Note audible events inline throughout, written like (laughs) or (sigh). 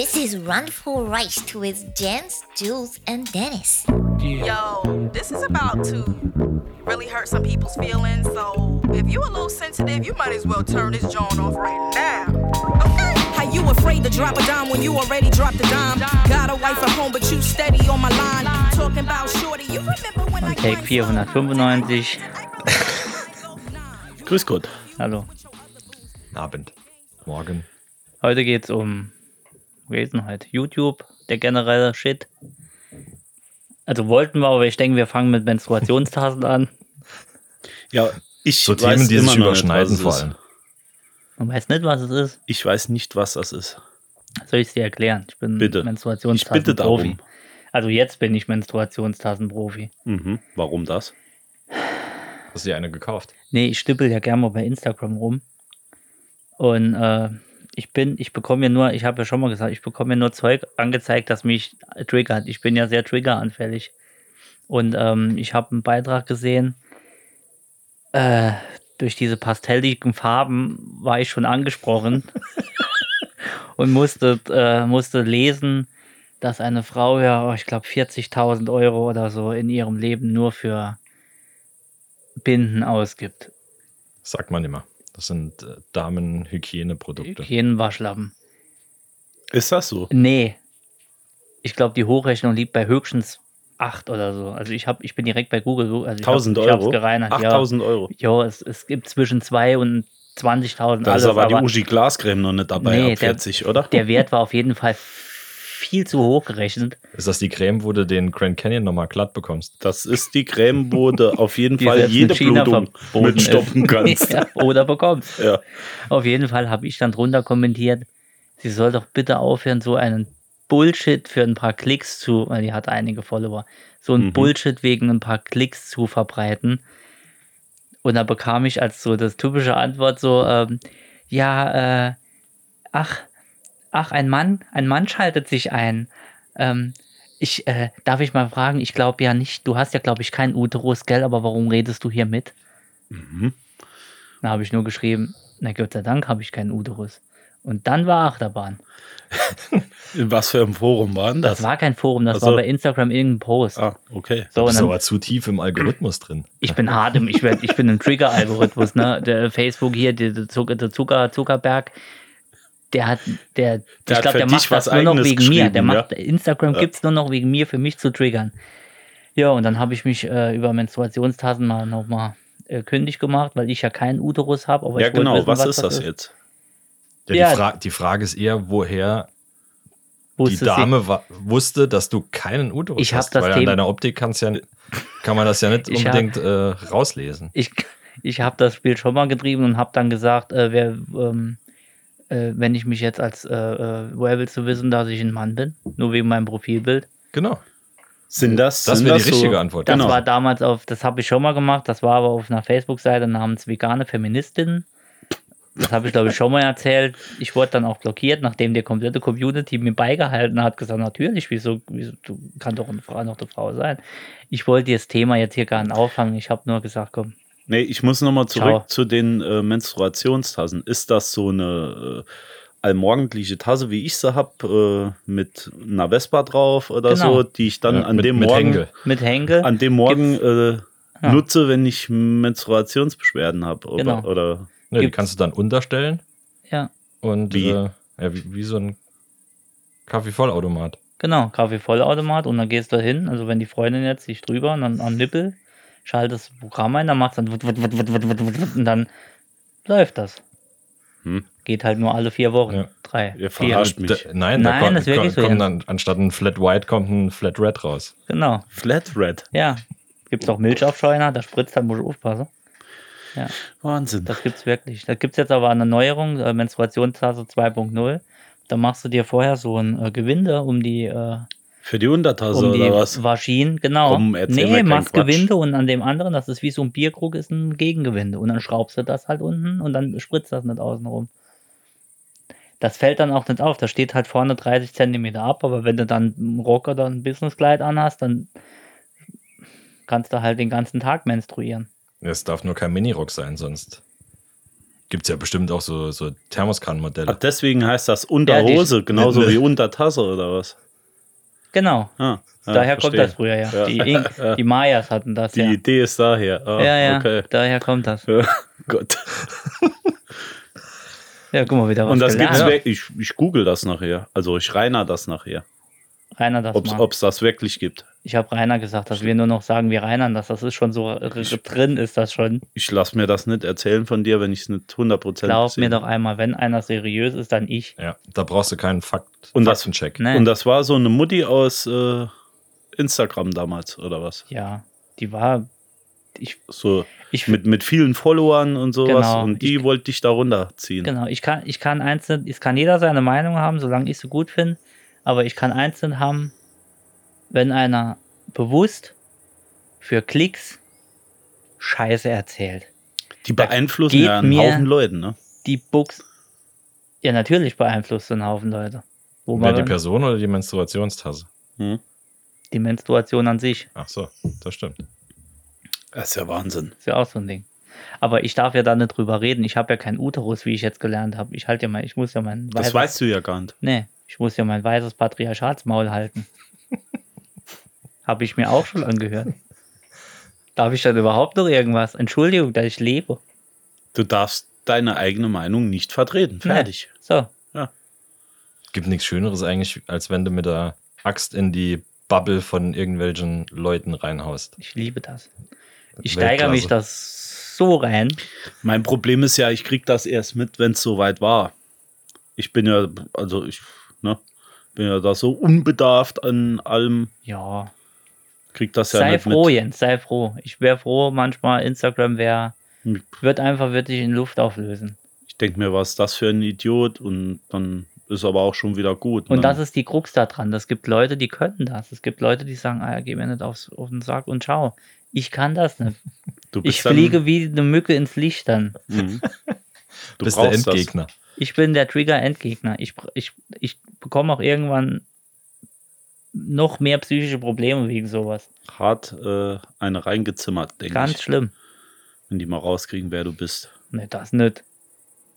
This is Run for Rice to with Jens, Jules, and Dennis. Yo, this is about to really hurt some people's feelings. So if you a little sensitive, you might as well turn this joint off right now. Okay? How you afraid to drop a dime when you already dropped a dime? Got a wife at home, but you steady on my line. Talking about shorty, you remember when I Take 495. Grüß Gott. Hallo. Abend. Morgen. Heute geht's um gewesen halt YouTube, der generelle Shit. Also wollten wir, aber ich denke, wir fangen mit Menstruationstassen an. Ja, ich So weiß Themen, die immer sich noch überschneiden nicht, was vor es allem. ist. Man weiß nicht, was es ist. Ich weiß nicht, was das ist. Soll ich es dir erklären? Ich bin Bitte. Ich bitte Menstruationstassen-Profi. darum. Also jetzt bin ich Menstruationstassenprofi. Mhm. Warum das? Hast du dir eine gekauft? Nee, ich stippel ja gerne mal bei Instagram rum. Und äh, ich bin, ich bekomme mir nur, ich habe ja schon mal gesagt, ich bekomme mir nur Zeug angezeigt, das mich triggert. Ich bin ja sehr triggeranfällig. Und ähm, ich habe einen Beitrag gesehen, äh, durch diese pastelligen Farben war ich schon angesprochen (laughs) und musste, äh, musste lesen, dass eine Frau ja, oh, ich glaube, 40.000 Euro oder so in ihrem Leben nur für Binden ausgibt. Sagt man immer. Das sind äh, Damenhygieneprodukte. Hygienenwaschlappen. Ist das so? Nee. Ich glaube, die Hochrechnung liegt bei höchstens 8 oder so. Also ich, hab, ich bin direkt bei Google. Also ich 1000 hab, Euro? gereinert. 8000 Euro. Ja, jo, es, es gibt zwischen 2 und 20.000. Da ist aber die Uschi Glascreme noch nicht dabei, Nee, ab der- 40, oder? der Wert war auf jeden Fall viel zu hoch gerechnet. Ist das die Creme, wo du den Grand Canyon nochmal glatt bekommst? Das ist die Creme, wo du auf jeden (laughs) Die Fall jede China Blutung verboten mit stoppen ist. kannst. (laughs) ja, oder bekommst. ja. Auf jeden Fall habe ich dann drunter kommentiert, sie soll doch bitte aufhören, so einen Bullshit für ein paar Klicks zu, weil die hat einige Follower, so ein Mhm. Bullshit wegen ein paar Klicks zu verbreiten. Und da bekam ich als so das typische Antwort so, ähm, ja, äh, ach, ach, ein Mann, ein Mann schaltet sich ein. Ähm, ich, äh, darf ich mal fragen, ich glaube ja nicht, du hast ja, glaube ich, keinen Uterus, gell, aber warum redest du hier mit? Mhm. Da habe ich nur geschrieben, na Gott sei Dank habe ich keinen Uterus. Und dann war Achterbahn. (laughs) In was für einem Forum war denn Das das? war kein Forum, das Ach so. war bei Instagram irgendein Post. ah, okay. So, Du bist dann, aber zu tief im Algorithmus drin. ich bin hart im, ich, werd, ich bin im (laughs) Trigger-Algorithmus, ne? Der Facebook hier, der, der, Zucker, der Zucker, Zuckerberg, der hat, der, Der ich glaube, der macht das was nur noch wegen mir. Der geschrieben, macht, ja? Instagram Ja. gibt es nur noch wegen mir, für mich zu triggern. Ja, und dann habe ich mich äh, über Menstruationstassen mal nochmal äh, kündig gemacht, weil ich ja keinen Uterus habe. Aber Ja, genau. wissen, was, ist das jetzt? Ja, Ja. Die, Fra die Frage ist eher, woher die Wusste sie- Dame wusste, dass du keinen Uterus Ich hast. das weil an Thema- deiner Optik kann's ja, kann man das ja nicht (laughs) Ich hab- unbedingt äh, rauslesen. ich, ich habe das Spiel schon mal getrieben und habe dann gesagt, äh, wer, ähm, äh, wenn ich mich jetzt als, äh, äh, woher willst du wissen, dass ich ein Mann bin? Nur wegen meinem Profilbild. Genau. Sind das, Das sind wäre die so- richtige Antwort. Das Genau. war damals auf, das habe ich schon mal gemacht, das war aber auf einer Facebook-Seite namens Vegane Feministinnen. Das habe ich, glaube ich, schon mal erzählt. Ich wurde dann auch blockiert, nachdem die komplette Community mir beigehalten hat, gesagt, natürlich, wieso, wieso du kann doch eine Frau noch eine Frau sein. Ich wollte das Thema jetzt hier gar nicht auffangen. Ich habe nur gesagt, komm, Nee, ich muss nochmal zurück Ciao. zu den äh, Menstruationstassen. Ist das so eine äh, allmorgendliche Tasse, wie ich sie habe, äh, mit einer Vespa drauf oder Genau. so, die ich dann Ja, an mit, dem mit Morgen, mit Henkel. an dem Morgen äh, Ja. nutze, wenn ich Menstruationsbeschwerden habe? Oder, Genau. oder Ne, die kannst du dann unterstellen Ja, und Wie? Äh, ja, wie, wie so ein Kaffeevollautomat. genau, Kaffee-Vollautomat und dann gehst du hin, also wenn die Freundin jetzt sich drüber und dann am Nippel, schaltest das Programm ein, dann macht es dann wut, wut, wut, und dann läuft das. Hm. Geht halt nur alle vier Wochen. Ja. Drei. Ihr vier. verarscht mich. Da, nein, da Nein, kommt, das ist wirklich so, kommt ja. dann, anstatt ein Flat White kommt ein Flat Red raus. Genau. Flat Red. Ja. Gibt es auch Milchaufscheuner, da spritzt dann, muss ich aufpassen. Wahnsinn. Das gibt's wirklich. Da gibt es jetzt aber eine Neuerung, äh, Menstruationstasse 2.0. Da machst du dir vorher so ein äh, Gewinde um die, äh, Für die Untertasse um die oder was? Vaginen, genau. Komm, nee, machst Quatsch. Gewinde und an dem anderen, das ist wie so ein Bierkrug, ist ein Gegengewinde. Und dann schraubst du das halt unten und dann spritzt das nicht außen rum. Das fällt dann auch nicht auf. Da steht halt vorne 30 Zentimeter ab, aber wenn du dann einen Rock oder ein Businesskleid anhast, dann kannst du halt den ganzen Tag menstruieren. Es darf nur kein Minirock sein, sonst. Gibt es ja bestimmt auch so, so Ach, Thermoskannenmodelle. deswegen heißt das Unterhose, die- genauso (laughs) wie Untertasse oder was? Genau. Ah, ja, daher kommt verstehe. das früher, ja. Ja. Die, (laughs) In die Mayas hatten das, Die ja. Idee ist daher. Ah, Ja, ja, Okay. daher kommt das. Ja, (laughs) Gut. (laughs) Ja, guck mal, wieder was Und das gelernt. gibt's weg. Ich, ich google das nachher. Also ich reiner das nachher. Rainer das. Ob es das wirklich gibt. Ich habe Rainer gesagt, dass wir nur noch sagen, wir reinern das. Das ist schon so r- drin, ist das schon. Ich lasse mir das nicht erzählen von dir, wenn ich es nicht 100% Glaub sehe. mir doch einmal, wenn einer seriös ist, dann ich. Ja, da brauchst du keinen Fakt Und das- Faktencheck. Ne? Und das war so eine Mutti aus äh, Instagram damals, oder was? Ja, die war. Ich, So ich, mit, mit vielen Followern und sowas. Genau. Und die wollte dich da runterziehen. genau, ich kann, ich kann einzeln, es kann jeder seine Meinung haben, solange ich sie gut finde. Aber ich kann einzeln haben, wenn einer bewusst für Klicks Scheiße erzählt. Die beeinflussen ja einen mir- Haufen Leuten, ne? Die Books. Ja, natürlich beeinflusst einen Haufen Leute. Wo man die Person oder die Menstruationstasse? Hm. die Menstruation an sich. Ach so, das stimmt. Das ist ja Wahnsinn. Ist ja auch so ein Ding. Aber ich darf ja da nicht drüber reden. Ich habe ja keinen Uterus, wie ich jetzt gelernt habe. Ich halte ja mein, ich muss ja mein Das weißt du ja gar nicht. Nee, ich muss ja mein weißes Patriarchatsmaul halten. Habe ich mir auch schon angehört. Darf ich dann überhaupt noch irgendwas? Entschuldigung, dass ich lebe. Du darfst deine eigene Meinung nicht vertreten. Fertig. So, Gibt nichts Schöneres eigentlich, als wenn du mit der Axt in die Bubble von irgendwelchen Leuten reinhaust. ich liebe das. Ich Weltklasse. steigere mich das so rein. Mein Problem ist ja, ich krieg das erst mit, wenn es soweit war. Ich bin ja, also ich, ne, bin ja da so unbedarft an allem, Ja, krieg das ja sei nicht froh, mit. Jens, sei froh. Ich wäre froh, manchmal Instagram wäre, Hm. wird einfach wirklich in Luft auflösen. Ich denke mir, was ist das für ein Idiot und dann ist aber auch schon wieder gut. Und ne? das ist die Krux da dran. Es gibt Leute, die können das. Es gibt Leute, die sagen, ah, geh mir nicht aufs, auf den Sack und schau. Ich kann das nicht. du bist Ich fliege wie eine Mücke ins Licht dann. Mhm. (laughs) Du Bist der brauchst das. Endgegner. Ich bin der Trigger-Endgegner. Ich, ich, ich bekomme auch irgendwann noch mehr psychische Probleme wegen sowas. Hart äh, eine reingezimmert, denke Ganz ich. schlimm. Wenn die mal rauskriegen, wer du bist. Ne, das nicht.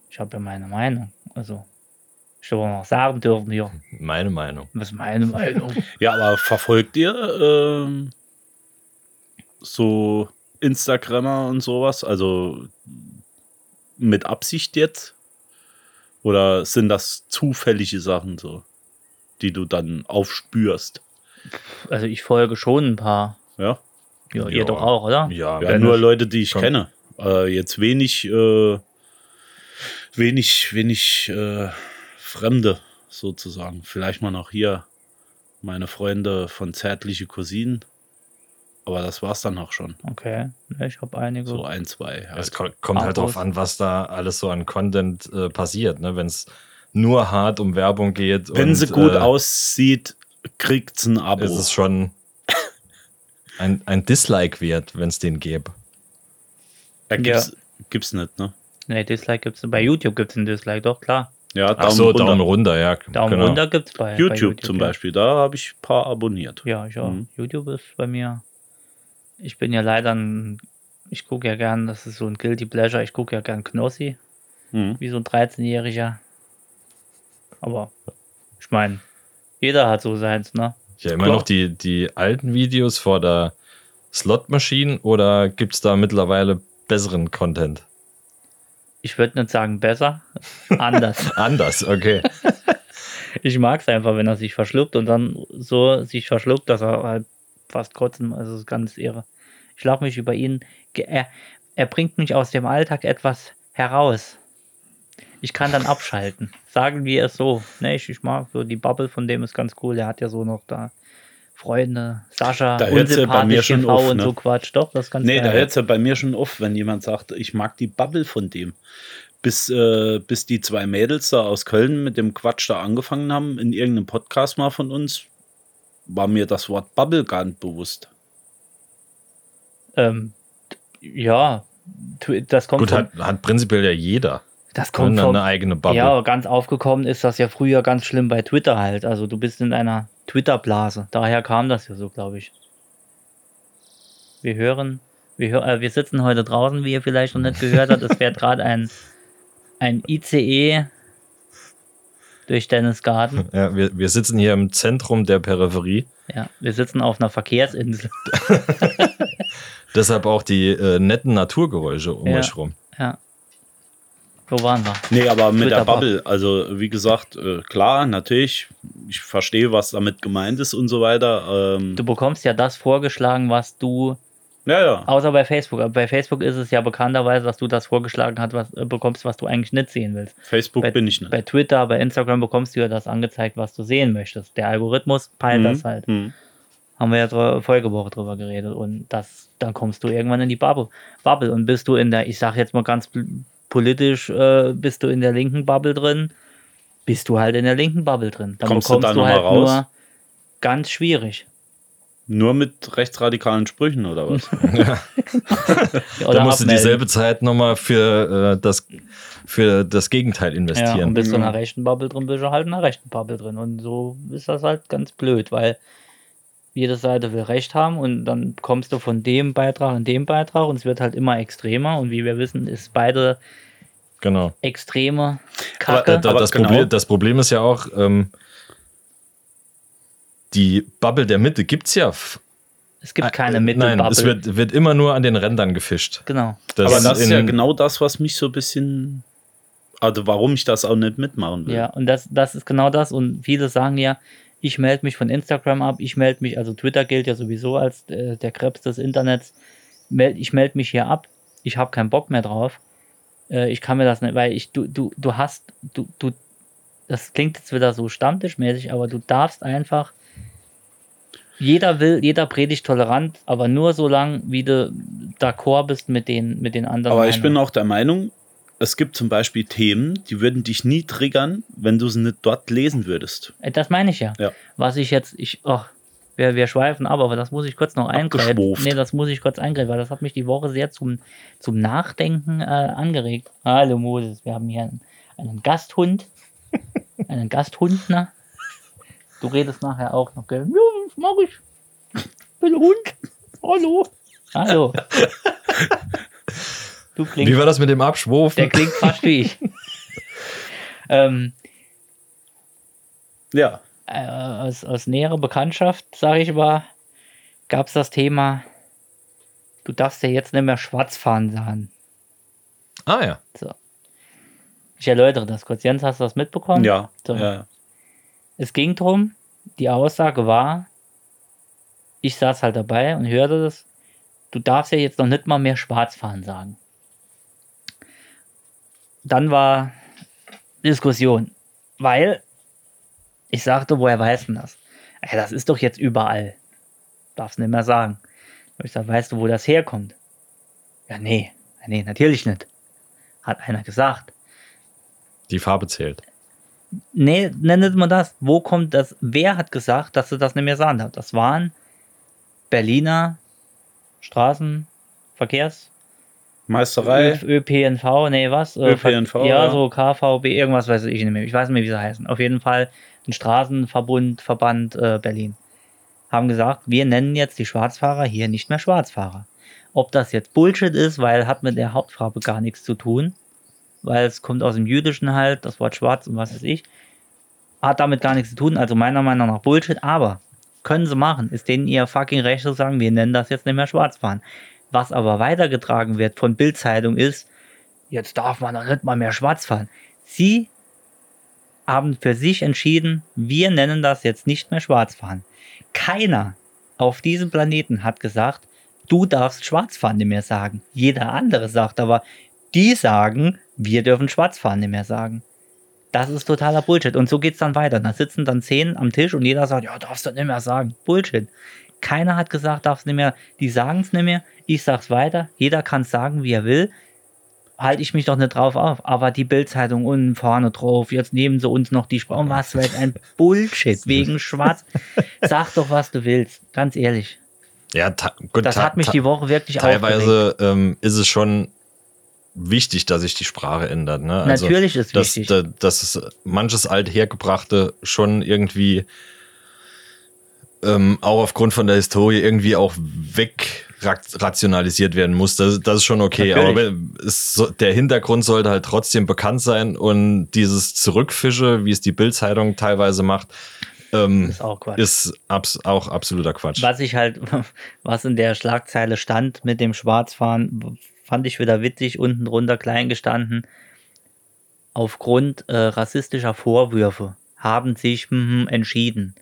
Ich habe ja meine Meinung. Also, ich will mal sagen dürfen hier. Meine Meinung. Was ist meine Meinung? (laughs) Ja, aber verfolgt ihr ähm, so Instagrammer und sowas? Also mit Absicht jetzt? Oder sind das zufällige Sachen so, die du dann aufspürst? Also, ich folge schon ein paar. Ja, Ja, Ja. ihr doch auch, oder? Ja, ja nur Leute, die ich Komm. kenne. Äh, jetzt wenig, äh, wenig, wenig äh, Fremde sozusagen. Vielleicht mal noch hier meine Freunde von Zärtliche Cousinen. Aber das war's dann auch schon. Okay, ich habe einige. So ein, zwei. Es Halt. ko- kommt halt Abos. drauf an, was da alles so an Content äh, passiert. Ne? Wenn es nur hart um Werbung geht. Wenn und, sie gut äh, aussieht, kriegt's ein Abo. ist es schon ein, ein Dislike wert, wenn es den gäbe. ja, gibt's, gibt's nicht, ne? Ne, Dislike gibt's bei YouTube gibt's einen Dislike, doch klar. Ja, Ach so, Daumen runter, ja. Daumen genau. runter gibt's bei bei YouTube, zum ja. Beispiel, da habe ich ein paar abonniert. Ja, ich auch. Mhm. YouTube ist bei mir. Ich bin ja leider ein. Ich gucke ja gern, das ist so ein Guilty Pleasure. Ich gucke ja gern Knossi, Mhm. wie so ein 13-Jähriger. Aber ich meine, jeder hat so seins, ne? Ja, immer Klar. noch die, die alten Videos vor der Slot-Maschine oder gibt es da mittlerweile besseren Content? Ich würde nicht sagen besser, anders. (laughs) Anders, okay. (laughs) Ich mag es einfach, wenn er sich verschluckt und dann so sich verschluckt, dass er halt fast kotzen, also das ist ganz irre. Ich lache mich über ihn. Er, er bringt mich aus dem Alltag etwas heraus. Ich kann dann abschalten. Sagen wir es so. Ne, ich, ich mag so die Bubble von dem ist ganz cool. Der hat ja so noch da Freunde, Sascha, Da hört's ja bei mir unsympathisch schon TV auf, und ne? so Quatsch. Doch, das ganz Nee, da geil. hört es ja bei mir schon auf, wenn jemand sagt, ich mag die Bubble von dem. Bis, äh, bis die zwei Mädels da aus Köln mit dem Quatsch da angefangen haben, in irgendeinem Podcast mal von uns, war mir das Wort Bubble gar nicht bewusst. Ähm, ja, das kommt Gut, von, hat, hat prinzipiell ja jeder. Das kommt vom, eine eigene Bubble. Ja, ganz aufgekommen ist das ja früher ganz schlimm bei Twitter halt. Also du bist in einer Twitter-Blase. Daher kam das ja so, glaube ich. Wir hören, wir, hör, äh, wir sitzen heute draußen, wie ihr vielleicht noch nicht gehört habt. Es fährt gerade ein ein ICE durch Dennis Garten. (laughs) Ja, wir, wir sitzen hier im Zentrum der Peripherie. Ja, wir sitzen auf einer Verkehrsinsel. (laughs) Deshalb auch die äh, netten Naturgeräusche um Ja. euch rum. Ja. Wo waren wir? Nee, aber mit der Twitter-Bubble. Bubble, also wie gesagt, äh, klar, natürlich, ich verstehe, was damit gemeint ist und so weiter. Ähm, Du bekommst ja das vorgeschlagen, was du, ja, ja. außer bei Facebook. Aber bei Facebook ist es ja bekannterweise, dass du das vorgeschlagen hast, was, äh, bekommst, was du eigentlich nicht sehen willst. Facebook bei, bin ich nicht. Bei Twitter, bei Instagram bekommst du ja das angezeigt, was du sehen möchtest. Der Algorithmus peilt Mhm, das halt. mhm. Haben wir ja dr- Folgewoche drüber geredet. Und das, dann kommst du irgendwann in die Bubble. Bubble. Und bist du in der, ich sag jetzt mal ganz politisch, äh, bist du in der linken Bubble drin, bist du halt in der linken Bubble drin. Dann Kommst du bekommst da du, noch mal halt raus? nur ganz schwierig. Nur mit rechtsradikalen Sprüchen oder was? (laughs) Ja, (laughs) Da oder musst du abmelden. dieselbe Zeit nochmal für, äh, das, für das Gegenteil Ja, investieren. und bist du in Ja. einer rechten Bubble drin, bist du halt in einer rechten Bubble drin. Und so ist das halt ganz blöd, weil jede Seite will Recht haben und dann kommst du von dem Beitrag in dem Beitrag und es wird halt immer extremer. Und wie wir wissen, ist beide genau. extreme Aber, Kacke. äh, Da, Aber das, genau. Problem, das Problem ist ja auch, ähm, die Bubble der Mitte gibt es ja. es gibt keine äh, Mittelbubble. Nein, es wird, wird immer nur an den Rändern gefischt. genau. Das Aber das ist ja genau das, was mich so ein bisschen. Also warum ich das auch nicht mitmachen will. Ja, und das, das ist genau das. Und viele sagen ja, ich melde mich von Instagram ab, ich melde mich, also Twitter gilt ja sowieso als äh, der Krebs des Internets. Meld, ich melde mich hier ab, ich habe keinen Bock mehr drauf. Äh, ich kann mir das nicht, weil ich, du, du, du hast, du, du, das klingt jetzt wieder so stammtischmäßig, aber du darfst einfach, jeder will, jeder predigt tolerant, aber nur so lang, wie du d'accord bist mit den, mit den anderen. Aber ich bin Meinungen. auch der Meinung, es gibt zum Beispiel Themen, die würden dich nie triggern, wenn du sie nicht dort lesen würdest. Äh, Das meine ich ja. Ja. Was ich jetzt, ich, ach, wir, wir schweifen ab, aber das muss ich kurz noch eingreifen. Nee, das muss ich kurz eingreifen, weil das hat mich die Woche sehr zum, zum Nachdenken äh, angeregt. Hallo Moses, wir haben hier einen, einen Gasthund. (laughs) einen Gasthund, ne? Du redest nachher auch noch, gell? Ja, das mach ich. Ich bin Hund. Hallo. Hallo. (laughs) Du klingst Wie war das mit dem Abschwurfen? der klingt fast wie ich. (laughs) ähm, Ja. Äh, aus, aus näherer Bekanntschaft, sage ich mal, gab es das Thema, du darfst ja jetzt nicht mehr schwarz fahren sagen. Ah ja. Ich erläutere das kurz. Jens, hast du das mitbekommen? Ja. So. ja. Es ging drum, die Aussage war, ich saß halt dabei und hörte das, du darfst ja jetzt noch nicht mal mehr schwarz fahren sagen. Dann war Diskussion, weil ich sagte, woher weiß denn das? Ey, das ist doch jetzt überall. Darfst nicht mehr sagen. Und ich sag, weißt du, wo das herkommt? Ja, nee, nee, natürlich nicht. Hat einer gesagt. Die Farbe zählt. Nee, nennt man das. Wo kommt das? Wer hat gesagt, dass du das nicht mehr sagen darfst? Das waren Berliner Straßenverkehrs Meisterei. ÖPNV, nee, was? Äh, ÖPNV, ja. ja, so KVB, irgendwas weiß ich nicht mehr. Ich weiß nicht mehr, wie sie heißen. Auf jeden Fall ein Straßenverbund, Verband äh, Berlin. Haben gesagt, wir nennen jetzt die Schwarzfahrer hier nicht mehr Schwarzfahrer. Ob das jetzt Bullshit ist, weil hat mit der Hauptfarbe gar nichts zu tun, weil es kommt aus dem Jüdischen halt, das Wort schwarz und was weiß ich, hat damit gar nichts zu tun, also meiner Meinung nach Bullshit, aber können sie machen, ist denen ihr fucking Recht zu sagen, wir nennen das jetzt nicht mehr Schwarzfahren. Was aber weitergetragen wird von Bildzeitung ist, jetzt darf man doch nicht mal mehr schwarz fahren. Sie haben für sich entschieden, wir nennen das jetzt nicht mehr schwarz fahren. Keiner auf diesem Planeten hat gesagt, du darfst Schwarzfahren nicht mehr sagen. Jeder andere sagt aber, die sagen, wir dürfen Schwarzfahren nicht mehr sagen. Das ist totaler Bullshit. Und so geht's dann weiter. Da sitzen dann zehn am Tisch und jeder sagt, ja, darfst du nicht mehr sagen. Bullshit. Keiner hat gesagt, darfst nicht mehr. Die sagen es nicht mehr. Ich sag's weiter. Jeder kann sagen, wie er will. Halte ich mich doch nicht drauf auf. Aber die Bildzeitung unten vorne drauf. Jetzt nehmen sie uns noch die Sprache. Was für ein (laughs) Bullshit wegen Schwarz. Sag doch, was du willst. Ganz ehrlich. Ja, gut, Das hat mich die Woche wirklich. Teilweise ähm, ist es schon wichtig, dass sich die Sprache ändert. Ne? Also, Natürlich ist dass, wichtig. da- dass es manches althergebrachte schon irgendwie ähm, auch aufgrund von der Historie irgendwie auch weg rationalisiert werden muss. Das, das ist schon okay. Natürlich. Aber so- der Hintergrund sollte halt trotzdem bekannt sein und dieses Zurückfische, wie es die Bildzeitung teilweise macht, ähm, Ist auch ist abs auch absoluter Quatsch. Was ich halt, (laughs) was in der Schlagzeile stand mit dem Schwarzfahren, fand ich wieder witzig, unten drunter klein gestanden. Aufgrund äh, rassistischer Vorwürfe haben sich mhm, entschieden.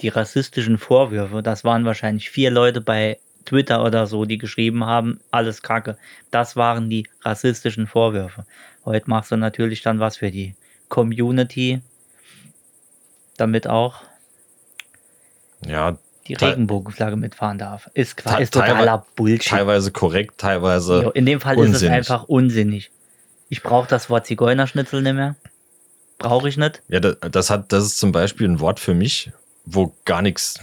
Die rassistischen Vorwürfe, das waren wahrscheinlich vier Leute bei Twitter oder so, die geschrieben haben, alles Kacke. Das waren die rassistischen Vorwürfe. Heute machst du natürlich dann was für die Community, damit auch Ja, die Regenbogenflagge mitfahren darf. Ist, quasi ist totaler Bullshit. teilweise korrekt, teilweise. Jo, In dem Fall ist es unsinnig. einfach unsinnig. Ich brauche das Wort Zigeunerschnitzel nicht mehr. Brauche ich nicht. Ja, das, das hat, das ist zum Beispiel ein Wort für mich, wo gar nichts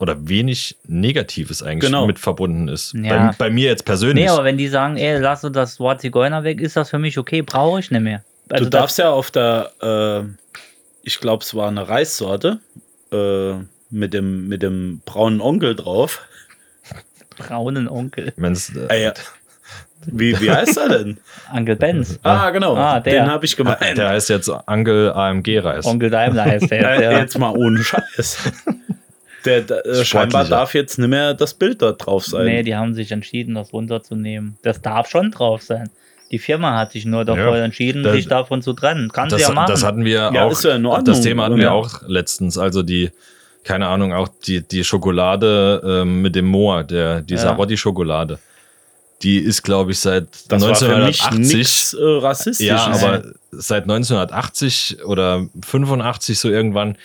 oder wenig Negatives eigentlich Genau. mit verbunden ist. Ja. Bei, bei mir jetzt persönlich. Nee, aber wenn die sagen, ey, lass uns das Wort Zigeuner weg, ist das für mich okay. Brauche ich nicht mehr. Also du darfst ja auf der, äh, ich glaube, es war eine Reissorte äh, mit, dem, mit dem braunen Onkel drauf. braunen Onkel. Wenn's, äh, Äh, ja. wie, wie heißt er denn? (laughs) Onkel Benz. Ah, genau. Ah, der. Den habe ich gemeint. der heißt jetzt Angel AMG Reis. Onkel Daimler heißt der. (laughs) Äh, ja. Jetzt mal ohne Scheiß. Der, der, äh, scheinbar darf jetzt nicht mehr das Bild dort drauf sein. Nee, die haben sich entschieden, das runterzunehmen. Das darf schon drauf sein. Die Firma hat sich nur davor Ja, entschieden, das- sich davon zu trennen. Kann sie das, ja machen. das hatten wir Ja, auch. ist ja in Ordnung. Das Thema hatten wir Ja. auch letztens. Also die, keine Ahnung, auch die, die Schokolade ähm, mit dem Moor, der, die Ja. Sarotti-Schokolade. Die ist, glaube ich, seit das war für mich 1980. nichts äh, rassistisch. Ja, aber seit 1980 oder 85 so irgendwann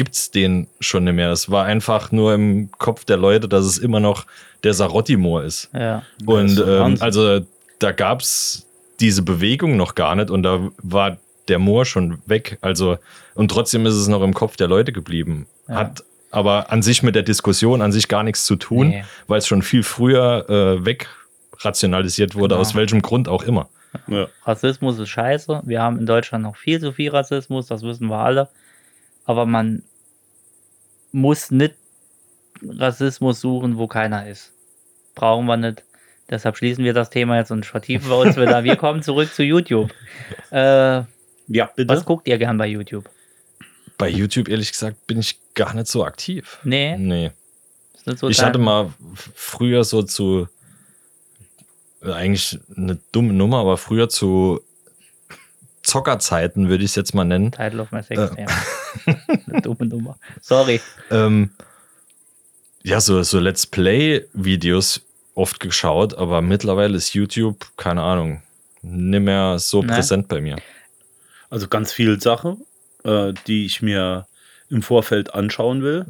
gibt's den schon nicht mehr. Es war einfach nur im Kopf der Leute, dass es immer noch der Sarotti-Moor ist. ja. Und ist ähm, also da gab's diese Bewegung noch gar nicht und da war der Moor schon weg. Also und trotzdem ist es noch im Kopf der Leute geblieben. Ja. Hat aber an sich mit der Diskussion an sich gar nichts zu tun, Nee. weil es schon viel früher äh, wegrationalisiert wurde, Genau. aus welchem Grund auch immer. ja. Rassismus ist scheiße. Wir haben in Deutschland noch viel zu viel Rassismus, das wissen wir alle. Aber man muss nicht Rassismus suchen, wo keiner ist. Brauchen wir nicht. Deshalb schließen wir das Thema jetzt und vertiefen wir uns wieder. Wir kommen zurück zu YouTube. (laughs) Äh, ja, bitte. was guckt ihr gern bei YouTube? Bei YouTube, ehrlich gesagt, bin ich gar nicht so aktiv. Nee, Nee. so Ich hatte mal früher so zu, eigentlich eine dumme Nummer, aber früher zu Zockerzeiten, würde ich es jetzt mal nennen. Title of my Äh. sex Thema. (laughs) Eine dumme Nummer. Sorry. Ähm, ja, so, so Let's Play-Videos oft geschaut, aber mittlerweile ist YouTube, keine Ahnung, nicht mehr so Ne? präsent bei mir. Also ganz viele Sachen, äh, die ich mir im Vorfeld anschauen will,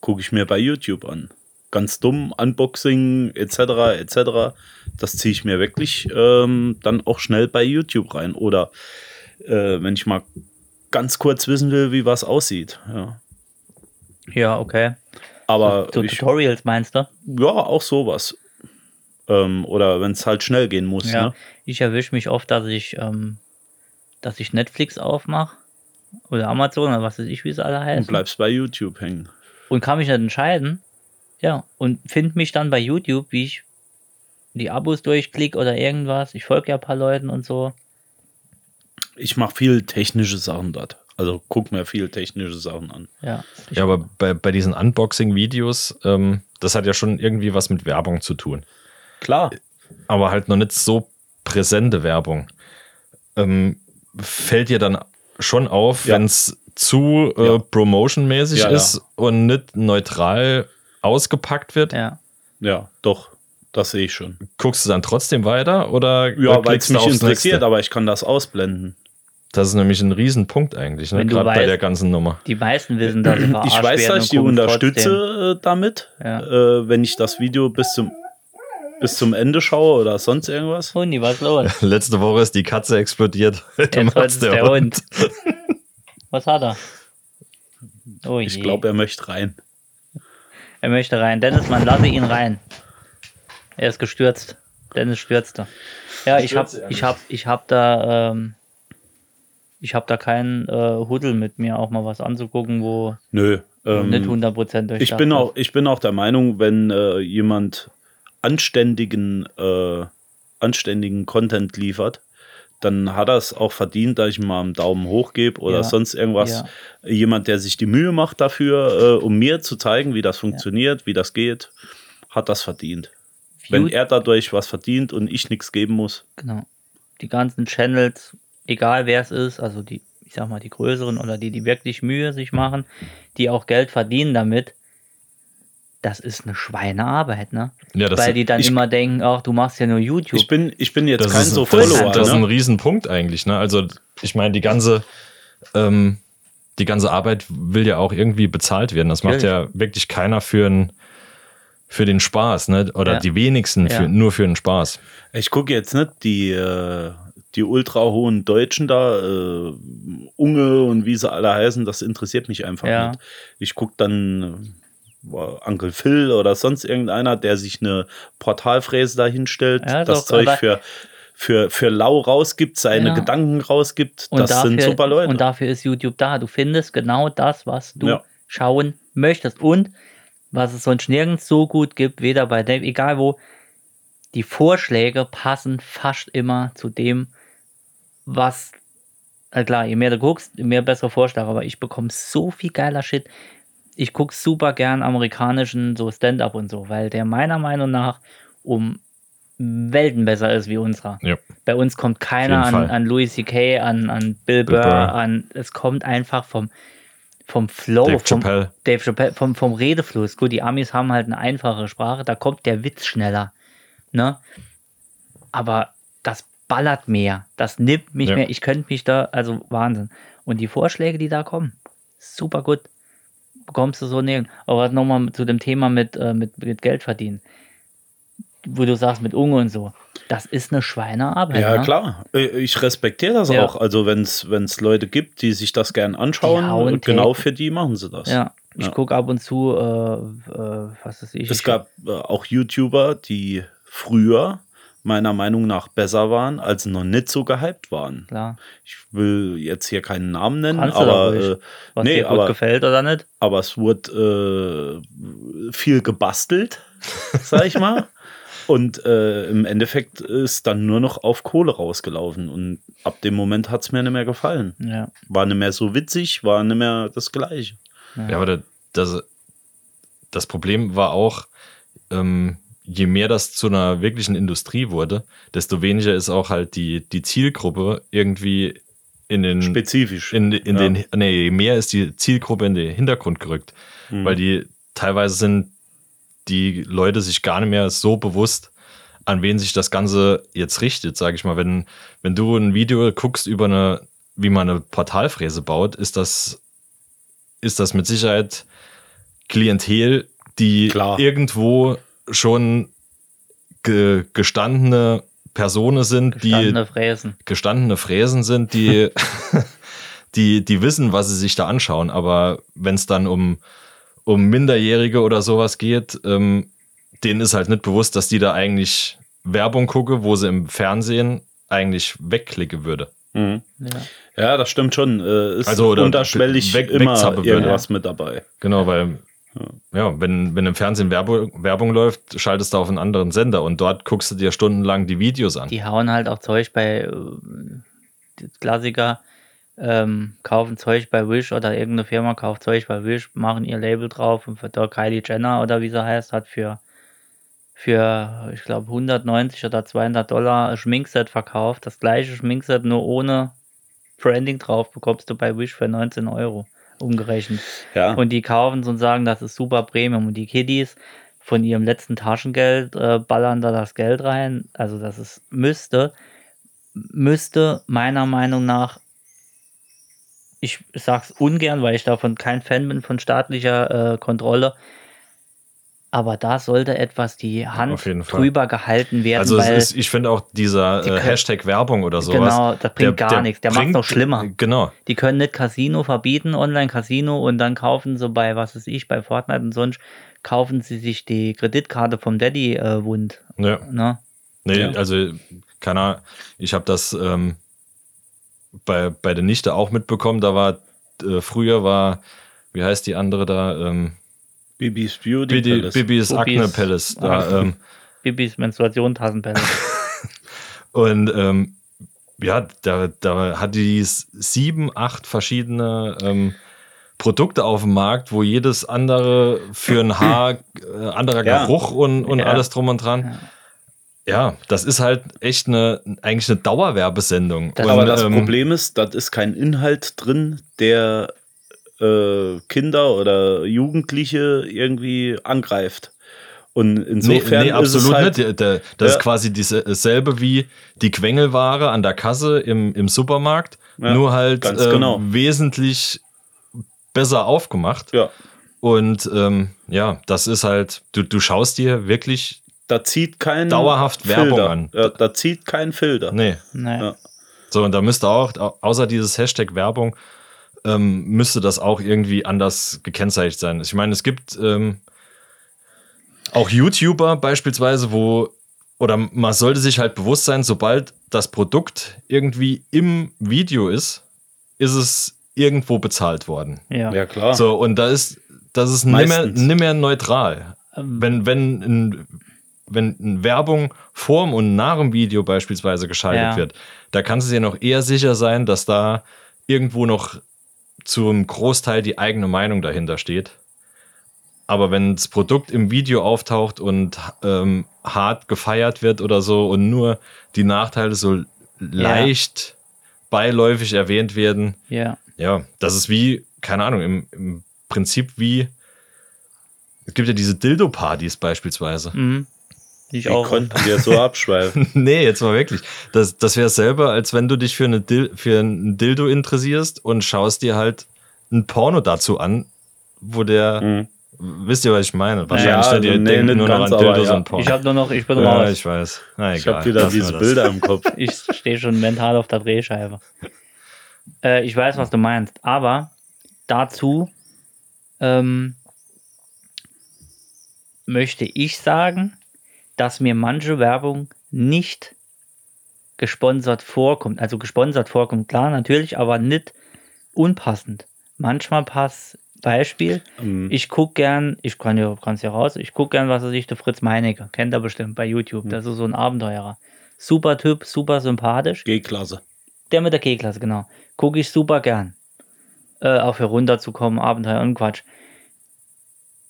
gucke ich mir bei YouTube an. Ganz dumm, Unboxing etc. etc. Das ziehe ich mir wirklich ähm, dann auch schnell bei YouTube rein. Oder äh, wenn ich mal ganz kurz wissen will, wie was aussieht. Ja. Ja, okay. Aber So ich, Tutorials meinst du? ja, auch sowas. Ähm, oder wenn es halt schnell gehen muss. Ja. Ne? Ich erwische mich oft, dass ich, ähm, dass ich Netflix aufmache oder Amazon oder was weiß ich, wie sie alle Und heißen. bleibst bei YouTube hängen. und kann mich nicht entscheiden. Ja, und finde mich dann bei YouTube, wie ich die Abos durchklicke oder irgendwas. Ich folge ja ein paar Leuten und so. Ich mache viel technische Sachen dort. Also guck mir viel technische Sachen an. Ja, Ja, aber bei, bei diesen Unboxing-Videos, ähm, das hat ja schon irgendwie was mit Werbung zu tun. Klar. aber halt noch nicht so präsente Werbung. Ähm, fällt dir dann schon auf, Ja. wenn es zu äh, Ja. promotionmäßig Ja, ja. ist und nicht neutral ausgepackt wird? ja. Ja, doch. Das sehe ich schon. Guckst du dann trotzdem weiter oder Ja, weil es mich interessiert, Nächste? aber ich kann das ausblenden. Das ist nämlich ein Riesenpunkt eigentlich, ne? Gerade bei der ganzen Nummer. Die meisten wissen, dass sie Ich verarscht weiß, dass ich die unterstütze äh, damit, Ja. äh, wenn ich das Video bis zum, bis zum Ende schaue oder sonst irgendwas. Hundi, was ist los? (laughs) Letzte Woche ist die Katze explodiert. Heute Jetzt macht's ist der Hund. Was hat er? Oh Ich glaube, er möchte rein. Er möchte rein. Dennis, man lasse ihn rein. Er ist gestürzt. Dennis stürzte. Ja, ich hab, Stürze, ich hab, ich hab da, ähm, ich hab da keinen äh, Huddel mit mir, auch mal was anzugucken, wo Nö. nicht Ähm, 100% durchdacht ich, bin auch, ich bin auch der Meinung, wenn äh, jemand anständigen, äh, anständigen Content liefert, dann hat er es auch verdient, dass ich ihm mal einen Daumen hoch gebe oder Ja. sonst irgendwas. Ja. Jemand, der sich die Mühe macht dafür, äh, um mir zu zeigen, wie das funktioniert, wie das geht, hat das verdient. Wenn er dadurch was verdient und ich nichts geben muss. Genau. Die ganzen Channels, egal wer es ist, also die, ich sag mal, die größeren oder die, die wirklich Mühe sich machen, die auch Geld verdienen damit, das ist eine Schweinearbeit, ne? Ja, das, Weil die dann ich- immer denken, ach, du machst ja nur YouTube. Ich bin, ich bin jetzt das kein ist, so das, ist- Follower. das ist ein ne? Riesenpunkt eigentlich. Ne? Also ich meine, die ganze, ähm, die ganze Arbeit will ja auch irgendwie bezahlt werden. Das macht ja wirklich keiner für, ein, für den Spaß, ne? oder Ja. die wenigsten Ja. für, nur für den Spaß. Ich gucke jetzt nicht die, äh, die ultra hohen Deutschen da, äh, Unge und wie sie alle heißen, das interessiert mich einfach Ja. nicht. Ich gucke dann äh, Uncle Phil oder sonst irgendeiner, der sich eine Portalfräse da hinstellt, Ja, das doch, Zeug für, für, für lau rausgibt, seine Ja. Gedanken rausgibt. Und das sind super Leute. Und dafür ist YouTube da. Du findest genau das, was du Ja. schauen möchtest. Und was es sonst nirgends so gut gibt, weder bei Dave, egal wo, die Vorschläge passen fast immer zu dem, was. Na klar, je mehr du guckst, je mehr bessere Vorschläge. Aber ich bekomme so viel geiler Shit. Ich gucke super gern amerikanischen so Stand-up und so, weil der meiner Meinung nach um Welten besser ist wie unserer. Ja. Bei uns kommt keiner an, an Louis C.K., an, an Bill, Bill Burr, Burr. an. Es kommt einfach vom, vom Flow, Dave vom, Chappelle. Dave Chappelle, vom, vom Redefluss. Gut, die Amis haben halt eine einfache Sprache, da kommt der Witz schneller. Ne? Aber ballert mehr. Das nimmt mich Ja. mehr. Ich könnte mich da, also Wahnsinn. Und die Vorschläge, die da kommen, super gut. Bekommst du so nirgends. Aber nochmal zu dem Thema mit, äh, mit, mit Geld verdienen. Wo du sagst, mit Unge und so. Das ist eine Schweinearbeit. Ja, ne? klar. Äh, Ich respektiere das Ja. auch. Also, wenn es Leute gibt, die sich das gern anschauen, genau für die machen sie das. Ja, ich Ja. gucke ab und zu, äh, äh, was ist ich? Es ich, gab äh, auch YouTuber, die früher meiner Meinung nach besser waren, als noch nicht so gehypt waren. Klar. Ich will jetzt hier keinen Namen nennen, Kannst aber, ruhig. äh, Was nee, dir gut aber, gefällt oder nicht? aber es wurde äh, viel gebastelt, (laughs) sag ich mal. Und äh, im Endeffekt ist dann nur noch auf Kohle rausgelaufen. Und ab dem Moment hat es mir nicht mehr gefallen. Ja. War nicht mehr so witzig, war nicht mehr das Gleiche. Ja, aber da- das, das Problem war auch, ähm, je mehr das zu einer wirklichen Industrie wurde, desto weniger ist auch halt die, die Zielgruppe irgendwie in den Spezifisch. in, in Ja. den nee, je mehr ist die Zielgruppe in den Hintergrund gerückt, Mhm. weil die teilweise sind die Leute sich gar nicht mehr so bewusst, an wen sich das Ganze jetzt richtet, sage ich mal. Wenn, wenn du ein Video guckst über eine, wie man eine Portalfräse baut, ist das, ist das mit Sicherheit Klientel, die Klar. irgendwo schon ge, gestandene Personen sind, Gestandene die Fräsen. gestandene Fräsen sind, die, (laughs) die, die wissen, was sie sich da anschauen. Aber wenn es dann um, um Minderjährige oder sowas geht, ähm, denen ist halt nicht bewusst, dass die da eigentlich Werbung gucke, wo sie im Fernsehen eigentlich wegklicken würde. Mhm. Ja. Ja, das stimmt schon. Äh, ist Also, unterschwellig weg- immer irgendwas mit dabei. Genau, weil ja, wenn, wenn im Fernsehen Werbung, Werbung läuft, schaltest du auf einen anderen Sender und dort guckst du dir stundenlang die Videos an. Die hauen halt auch Zeug bei äh, Klassiker, ähm, kaufen Zeug bei Wish oder irgendeine Firma kauft Zeug bei Wish, machen ihr Label drauf und der Kylie Jenner oder wie sie heißt, hat für, für ich glaube, 190 oder 200 Dollar ein Schminkset verkauft. Das gleiche Schminkset, nur ohne Branding drauf, bekommst du bei Wish für 19 Euro umgerechnet. Ja. Und die kaufen es und sagen, das ist super Premium. Und die Kiddies von ihrem letzten Taschengeld äh, ballern da das Geld rein. Also das ist, müsste, müsste meiner Meinung nach, ich sag's ungern, weil ich davon kein Fan bin von staatlicher äh, Kontrolle, aber da sollte etwas die Hand Fall. drüber gehalten werden, Also es ist, ich finde auch dieser Die äh, können- Hashtag Werbung oder sowas. Genau, das bringt gar nichts. Der macht's bringt- noch schlimmer. Genau. Die können nicht Casino verbieten, Online-Casino, und dann kaufen sie bei, was weiß ich, bei Fortnite und sonst, kaufen sie sich die Kreditkarte vom Daddy äh, wund. Ja. Ne? Nee, Ja. also keine Ahnung, ich habe das ähm, bei, bei der Nichte auch mitbekommen. Da war äh, früher war, wie heißt die andere da? Ähm, Bibis Beauty Bibi, Palace. Bibis Acne Palace. Da, Ah. ähm, Bibis Menstruation Taschenbälle. (laughs) Und ähm, ja, da, da hat die sieben, acht verschiedene ähm, Produkte auf dem Markt, wo jedes andere für ein Haar äh, anderer Ja. Geruch und, und Ja. alles drum und dran. Ja, das ist halt echt eine, eigentlich eine Dauerwerbesendung. Das- und, Aber das ähm, Problem ist, das ist kein Inhalt drin, der äh, Kinder oder Jugendliche irgendwie angreift. Und Nee, insofern nee, ist absolut es halt, nicht. Das Ja. ist quasi diese- dasselbe wie die Quengelware an der Kasse im, im Supermarkt, Ja, nur halt ganz äh, genau. wesentlich besser aufgemacht. Ja, Und ähm, ja, das ist halt, du, du schaust dir wirklich, da zieht kein Dauerhaft Filter. Werbung an. Ja, da zieht kein Filter. nee. Ja. So, und da müsste auch, au- außer dieses Hashtag Werbung, ähm, müsste das auch irgendwie anders gekennzeichnet sein. Ich meine, es gibt ähm, auch YouTuber beispielsweise, wo, oder man sollte sich halt bewusst sein, sobald das Produkt irgendwie im Video ist, ist es irgendwo bezahlt worden. Ja. Ja, klar. So, und da ist, das ist nimmer, nimmer neutral. Wenn, wenn, ein, wenn eine Werbung vorm und nach dem Video beispielsweise geschaltet Ja. wird, da kannst du dir noch eher sicher sein, dass da irgendwo noch zum Großteil die eigene Meinung dahinter steht. Aber wenn das Produkt im Video auftaucht und ähm, hart gefeiert wird oder so und nur die Nachteile so leicht beiläufig erwähnt werden, ja. ja, das ist wie, keine Ahnung, im, im Prinzip wie, es gibt ja diese Dildo-Partys beispielsweise. Mhm. Ich Wie auch. konnten wir so abschweifen? (laughs) nee, jetzt mal wirklich. Das, das wäre selber, als wenn du dich für, eine Dil für ein Dildo interessierst und schaust dir halt ein Porno dazu an, wo der, Mhm. wisst ihr, was ich meine? Wahrscheinlich Ja, ihr nee, denkt nur noch an aber Dildos ja. und Porno. Ich habe nur noch, ich bin ja, raus. ich weiß. Na, Ich habe wieder diese. Bilder im Kopf. (laughs) Ich stehe schon mental auf der Drehscheibe. Äh, ich weiß, was du meinst, aber dazu ähm, möchte ich sagen, dass mir manche Werbung nicht gesponsert vorkommt. Also gesponsert vorkommt, klar, natürlich, aber nicht unpassend. Manchmal passt Beispiel, Mhm. ich gucke gern, ich kann ja, kann's ja raus, ich gucke gern, was er sich der Fritz Meinecke, kennt er bestimmt bei YouTube, das ist so ein Abenteurer. Super Typ, super sympathisch. G-Klasse. Der mit der G-Klasse, genau. Gucke ich super gern. Äh, auch für runterzukommen, Abenteuer und Quatsch.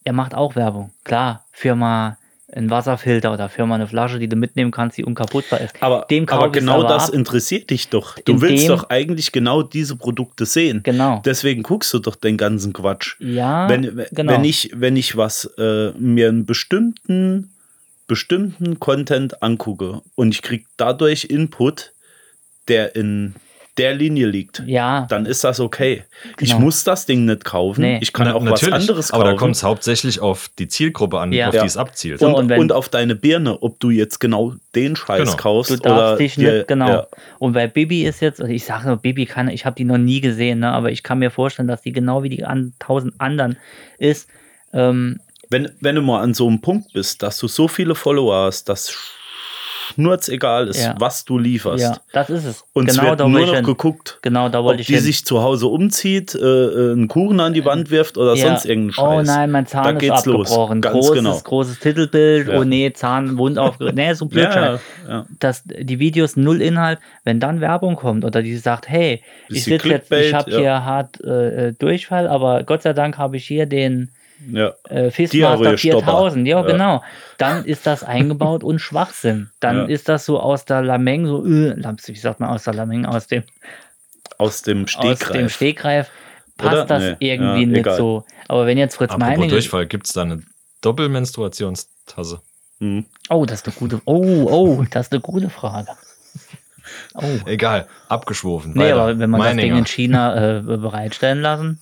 Er macht auch Werbung. Klar, Firma ein Wasserfilter oder Firma eine Flasche, die du mitnehmen kannst, die unkaputtbar ist. Aber, aber genau aber das ab. interessiert dich doch. Du In willst doch eigentlich genau diese Produkte sehen. Genau. Deswegen guckst du doch den ganzen Quatsch. Ja, wenn, wenn- genau. wenn ich, wenn ich was, äh, mir einen bestimmten, bestimmten Content angucke und ich kriege dadurch Input, der in der Linie liegt, ja, dann ist das okay. Ich Genau. muss das Ding nicht kaufen. Nee. Ich kann Na, auch was anderes aber kaufen. da kommt es hauptsächlich auf die Zielgruppe an, Ja. auf Ja. die es abzielt. So, und, und wenn- und auf deine Birne, ob du jetzt genau den Scheiß Genau. kaufst Du oder darfst dich dir- nicht, genau. Ja, Und bei Bibi ist jetzt, also ich sage nur, Bibi kann, ich habe die noch nie gesehen, ne, aber ich kann mir vorstellen, dass die genau wie die an, tausend anderen ist. Ähm, wenn, wenn du mal an so einem Punkt bist, dass du so viele Follower hast, dass schnurzegal ist, Ja. was du lieferst. ja, das ist es. Und es genau wird da nur ich noch hin. geguckt, Genau, da ob ich die hin. sich zu Hause umzieht, äh, äh, einen Kuchen an die Wand wirft oder Ja. sonst irgendeinen Scheiß. Oh nein, mein Da Zahn ist geht's los. abgebrochen. Ganz großes, genau. großes Titelbild. Ja. Oh nee, Zahn wund aufgerissen. nee, so blöd. (laughs) Ja, dass die Videos null Inhalt, wenn dann Werbung kommt oder die sagt, hey, ich Bisschen sitze jetzt, ich habe hier hart äh, äh, Durchfall, aber Gott sei Dank habe ich hier den ja. äh, Fistmaster Diarrhoe-Stopper. 4000. Ja, Ja. genau. Dann ist das eingebaut und Schwachsinn. Dann Ja. ist das so aus der Lameng, so, äh, Lamps- wie sagt man aus der Lameng, aus dem, Aus dem aus dem Stegreif. Stegreif, passt Oder? das Nee. irgendwie Ja, nicht egal. so. Aber wenn jetzt Fritz Apropos Meining. Durchfall, gibt es da eine Doppelmenstruationstasse? Hm. Oh, das ist eine gute, oh, oh, das ist eine gute Frage. Oh. Egal, abgeschworen. Nee, weiter. aber wenn man das Ding Meininger. in China äh, bereitstellen lassen,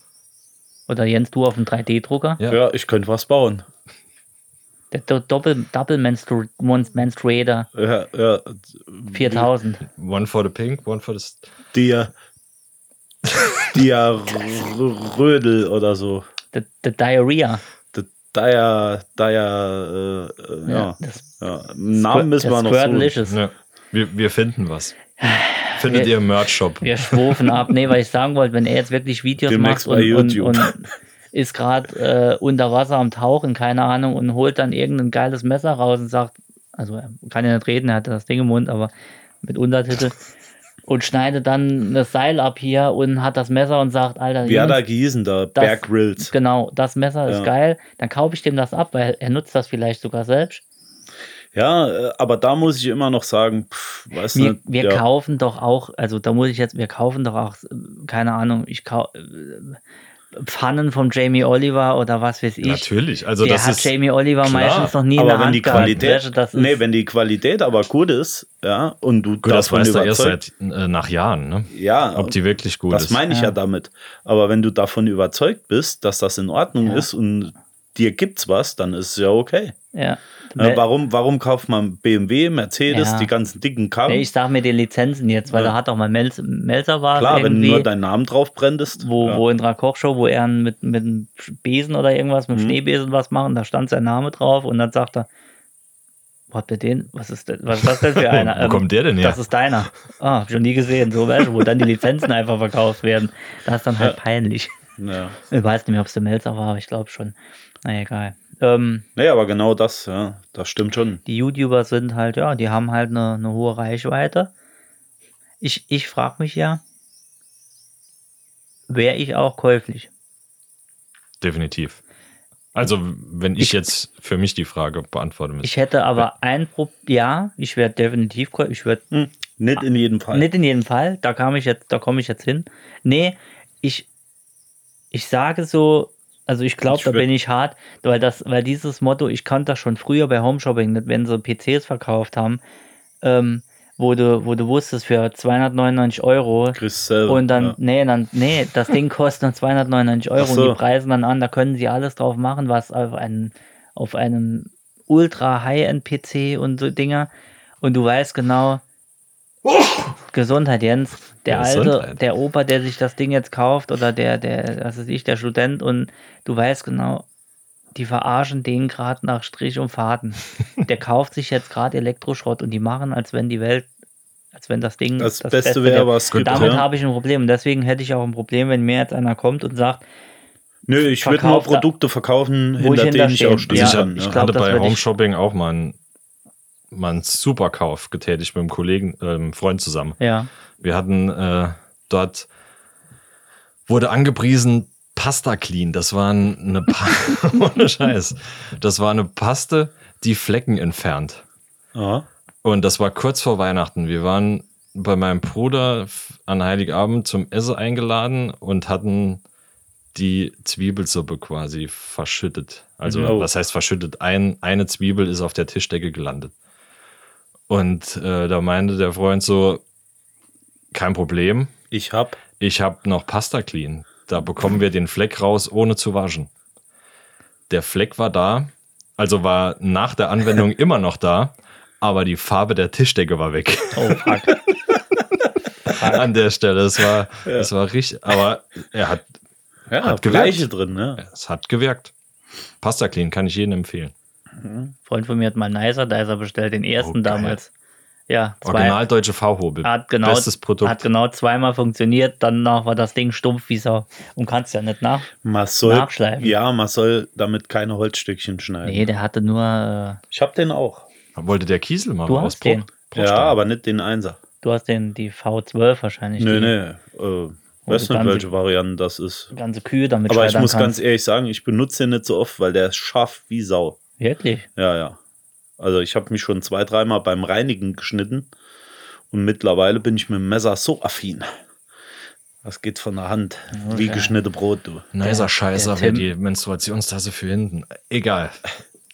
oder Jens, du auf dem 3D-Drucker, Ja. Ja. ich könnte was bauen. der Do- Doppel, Double Menstru Menstruator Ja, ja. 4000. One for the pink, one for the... st- Dia. Diarrödel oder so. The, the Diarrhea. D- Dia, Dia, äh, äh, ja. das ja. Namen müssen wir noch so. Squirtlicious. Ja, wir, wir finden was. Findet Wir- ihr im Merch-Shop. Wir schwufen ab. Nee, weil ich sagen wollte, wenn er jetzt wirklich Videos Demnächst macht und, und, und ist gerade äh, unter Wasser am Tauchen, keine Ahnung, und holt dann irgendein geiles Messer raus und sagt, Also er kann ja nicht reden, er hatte das Ding im Mund, aber mit Untertitel. (laughs) Und schneidet dann das Seil ab hier und hat das Messer und sagt, Alter, Wie hat er gehießen, da? Grylls. Genau, das Messer ist Ja. geil. Dann kaufe ich dem das ab, weil er nutzt das vielleicht sogar selbst. Ja, äh, aber da muss ich immer noch sagen, pff, weiß Wir, nicht. wir ja. kaufen doch auch, also da muss ich jetzt, wir kaufen doch auch, äh, keine Ahnung, ich kau äh, Pfannen von Jamie Oliver oder was weiß ich. Natürlich. Also Der das hat ist Jamie Oliver klar, meistens noch nie in aber der wenn Hand die gehabt. Qualität, das ist, nee, wenn die Qualität aber gut ist, ja, und du gut, das weißt du erst seit äh, nach Jahren, ne? ja, Ob die wirklich gut das ist. meine ich ja. Ja. damit. Aber wenn du davon überzeugt bist, dass das in Ordnung Ja. ist und dir gibt's was, dann ist es ja okay. Ja. Äh, warum, warum kauft man BMW, Mercedes, Ja. die ganzen dicken Karren? Nee, ich sag mir die Lizenzen jetzt, weil Ja. da hat auch mal Melz, Melzer war Klar, wenn du nur deinen Namen drauf brändest. wo, ja. wo in der Kochshow, wo er mit, mit einem Besen oder irgendwas, mit einem Mhm. Schneebesen was machen, da stand sein Name drauf und dann sagt er, was mit den, was ist denn, was ist das denn für (laughs) einer? Wo kommt der denn her? Das ist deiner. Ah, hab schon nie gesehen, so weißt du, wo dann die Lizenzen einfach verkauft werden. Das ist dann halt peinlich. ja. Ich weiß nicht mehr, ob es der Melzer war, aber ich glaube schon. Na egal. Ähm, Nee, aber genau das, ja, das stimmt schon. die YouTuber sind halt, ja, die haben halt eine, eine hohe Reichweite. Ich, ich frage mich ja, wäre ich auch käuflich? Definitiv. Also, wenn ich, jetzt für mich die Frage beantworten müsste. Ich hätte aber ein Problem, ja, ich wäre definitiv käuflich. Ich würde Hm, nicht in jedem Fall. Nicht in jedem Fall, da kam ich jetzt, da komme ich jetzt hin. Nee, ich, ich sage so, also ich glaube, da bin ich hart, weil das, weil dieses Motto, ich kannte das schon früher bei Homeshopping, wenn sie PCs verkauft haben, ähm, wo du, wo du wusstest, für 299 Euro selber. und dann, ja. nee, dann, nee, das Ding kostet nur 299 Euro so. und die preisen dann an, da können sie alles drauf machen, was auf einem, auf einem ultra High-End-PC und so Dinger. Und du weißt genau, Gesundheit, Jens. Der alte, der Opa, der sich das Ding jetzt kauft oder der, der, was weiß ich, der Student und du weißt genau, die verarschen den gerade nach Strich und Faden. (laughs) Der kauft sich jetzt gerade Elektroschrott und die machen, als wenn die Welt, als wenn das Ding Das Beste wäre, wäre. was es Und gibt. damit ja. habe ich ein Problem. Und deswegen hätte ich auch ein Problem, wenn mir jetzt einer kommt und sagt, Nö, ich würde nur Produkte verkaufen, Wo ich hinter denen ich auch stehen Ja, ich ja. glaub, hatte das bei Home Shopping auch mal einen, mal einen Superkauf getätigt mit einem Kollegen, äh, einem Freund zusammen. ja, Wir hatten äh, dort, wurde angepriesen, Pasta Clean. Das war ein- eine, Pa- (laughs) ohne Scheiß. Das war eine Paste, die Flecken entfernt. Ja. Und das war kurz vor Weihnachten. Wir waren bei meinem Bruder an Heiligabend zum Essen eingeladen und hatten die Zwiebelsuppe quasi verschüttet. Also, Oh. was heißt verschüttet? Ein, eine Zwiebel ist auf der Tischdecke gelandet. Und äh, da meinte der Freund so, kein Problem, Ich hab. ich habe noch Pasta Clean. Da bekommen wir den Fleck raus, ohne zu waschen. Der Fleck war da, also war nach der Anwendung (laughs) immer noch da, aber die Farbe der Tischdecke war weg. oh fuck. (laughs) An der Stelle. Es war, es war richtig, aber er hat, Ja, Hat gewirkt. Gleiche drin, ne? es hat gewirkt. Pasta Clean kann ich jedem empfehlen. Ein Freund von mir hat mal Nicer Dicer bestellt, den ersten Oh, geil. damals. Ja, zwei, Original deutsche V-Hobel. hat genau, Bestes Produkt. hat genau zweimal funktioniert, danach war das Ding stumpf wie Sau. Und kannst ja nicht nach. Man soll, Nachschleifen. ja, man soll damit keine Holzstückchen schneiden. Nee, der hatte nur, äh, Ich hab den auch. Wollte der Kiesel mal Du hast den. Ja, aber nicht den Einser. du hast den, die V12 wahrscheinlich. Nö, die nee. Äh, weiß nicht, welche Variante das ist. Ganze Kühe damit Aber ich muss ganz kannst. ehrlich sagen, ich benutze den nicht so oft, weil der ist scharf wie Sau. Wirklich? Ja, ja. Also ich habe mich schon zwei, dreimal beim Reinigen geschnitten und mittlerweile bin ich mit dem Messer so affin. Das geht von der Hand. Wie ja. geschnitte Brot, du. Nicer Der- Scheißer Tim- die Menstruationstasse für hinten. Egal.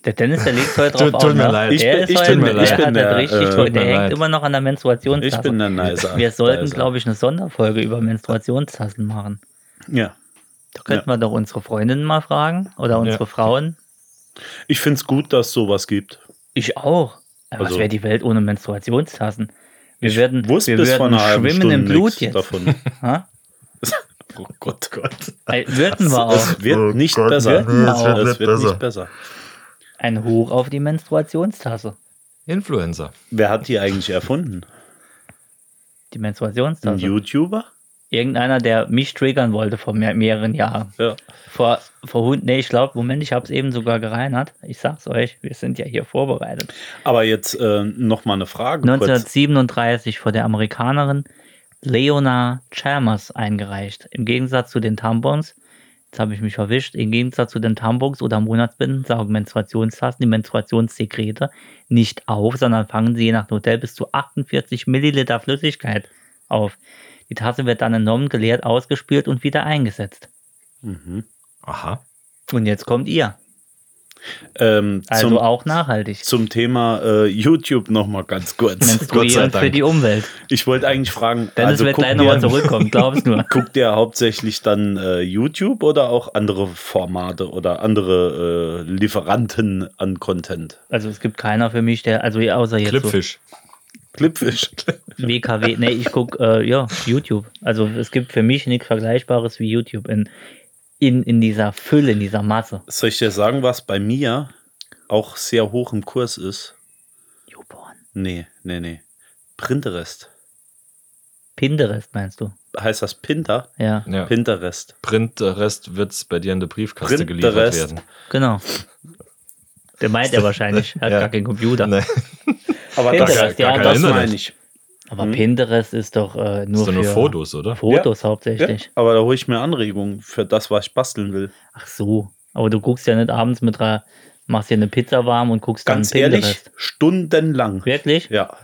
Der Dennis, der legt heute (laughs) drauf Tut- mir ne? leid. Ich der bin- ich bin- der ich bin der, richtig, äh, der hängt leid. immer noch an der Menstruationstasse. Ich bin der Nicer. Wir sollten, glaube ich, eine Sonderfolge über Menstruationstassen machen. Ja. Da könnten wir doch unsere Freundinnen mal fragen oder unsere Ja. Frauen. Ich finde es gut, dass es sowas gibt. Ich auch. Aber was Also- wäre die Welt ohne Menstruationstassen? Wir ich würden, wusste wir bis würden vor einer schwimmen Stunde im Blut jetzt. davon. (laughs) (laughs) Oh Gott, Gott. Würden wir auch. Es wird Oh nicht Gott, besser. nee, es wird es nicht wird besser. nicht besser. Ein Hoch auf die Menstruationstasse. Influencer. Wer hat die eigentlich erfunden? Die Ein Menstruationstasse. YouTuber? Irgendeiner, der mich triggern wollte vor mehr, mehreren Jahren. Ja. Vor, vor Hund, nee, ich glaube, Moment, ich habe es eben sogar gereinert. Ich sag's euch, wir sind ja hier vorbereitet. Aber jetzt äh, noch mal eine Frage. kurz. 1937 vor der Amerikanerin Leona Chalmers eingereicht. Im Gegensatz zu den Tampons, jetzt habe ich mich verwischt, im Gegensatz zu den Tampons oder Monatsbinden saugen Menstruationstassen die Menstruationssekrete nicht auf, sondern fangen sie je nach Modell bis zu 48 Milliliter Flüssigkeit auf. Die Tasse wird dann enorm geleert, ausgespült und wieder eingesetzt. Aha. Und jetzt kommt ihr. Ähm, Also zum, auch nachhaltig. zum Thema äh, YouTube noch mal ganz kurz. Menstruieren (laughs) für Dank. die Umwelt. Ich wollte eigentlich fragen, Dennis also wird guckt gleich nochmal ihr- (laughs) zurückkommen, glaub's nur. (laughs) Guckt ihr hauptsächlich dann äh, YouTube oder auch andere Formate oder andere äh, Lieferanten an Content? Also es gibt keiner für mich, der, also außer jetzt so Clipfish. (laughs) WKW, nee, ich gucke, äh, ja, YouTube. Also es gibt für mich nichts Vergleichbares wie YouTube in, in, in dieser Fülle, in dieser Masse. Soll ich dir sagen, was bei mir auch sehr hoch im Kurs ist? YouPorn. Nee, nee, nee. Pinterest. Pinterest meinst du? Heißt das Pinter? Ja, Ja. Pinterest. Print-Rest wird in der in der Briefkaste Print the geliefert werden. genau. Der meint er wahrscheinlich, hat Ja. gar keinen Computer. Nee. Aber Pinterest, das, ja, das Internet. meine ich. Aber Pinterest ist doch äh, nur Ist doch nur für Fotos, oder? Fotos Ja. hauptsächlich. Ja, aber da hole ich mir Anregungen für das, was ich basteln will. Ach so. Aber du guckst ja nicht abends mit einer, machst dir eine Pizza warm und guckst Ganz dann ehrlich, Pinterest. stundenlang. Wirklich? Ja.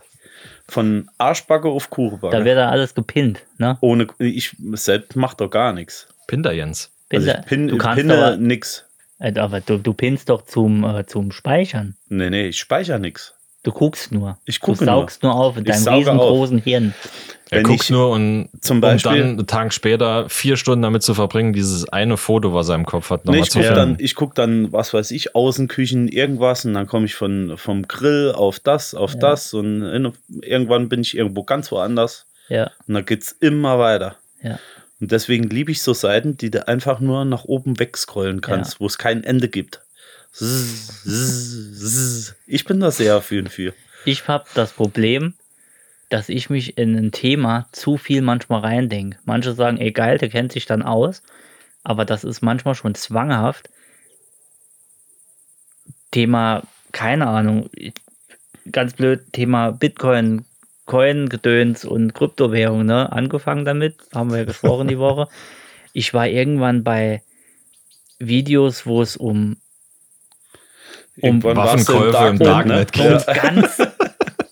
Von Arschbacke auf Kuchenbacke. Da wird da alles gepinnt, ne? Ohne, ich selbst mach doch gar nichts. Pinder Jens. Also Pinter- ich pin, du kannst pinne aber, nix. äh, aber du, du pinnst doch zum, äh, zum Speichern. Nee, nee, ich speichere nix. Du guckst nur. Ich gucke Du saugst nur, auf in Ich deinem riesengroßen Hirn. Er Wenn guckt ich nur und zum Beispiel- um dann einen Tag später vier Stunden damit zu verbringen, dieses eine Foto, was er im Kopf hat, Nee, nochmal ich zu gucke finden. dann, ich guck dann, was weiß ich, Außenküchen, irgendwas und dann komme ich von, vom Grill auf das, auf das und in, irgendwann bin ich irgendwo ganz woanders Ja, und da geht's immer weiter. ja. Und deswegen liebe ich so Seiten, die du einfach nur nach oben wegscrollen kannst, Ja. wo es kein Ende gibt. (laughs) Ich bin da sehr affin für. Ich habe das Problem, dass ich mich in ein Thema zu viel manchmal reindenke. Manche sagen, ey geil, der kennt sich dann aus, aber das ist manchmal schon zwanghaft. Thema, keine Ahnung, ganz blöd, Thema Bitcoin, Coin-Gedöns und Kryptowährung, ne? Angefangen damit, haben wir ja gesprochen die Woche. (laughs) Ich war irgendwann bei Videos, wo es um Irgendwann warst du Waffenkäufe im Darknet ne? um ganz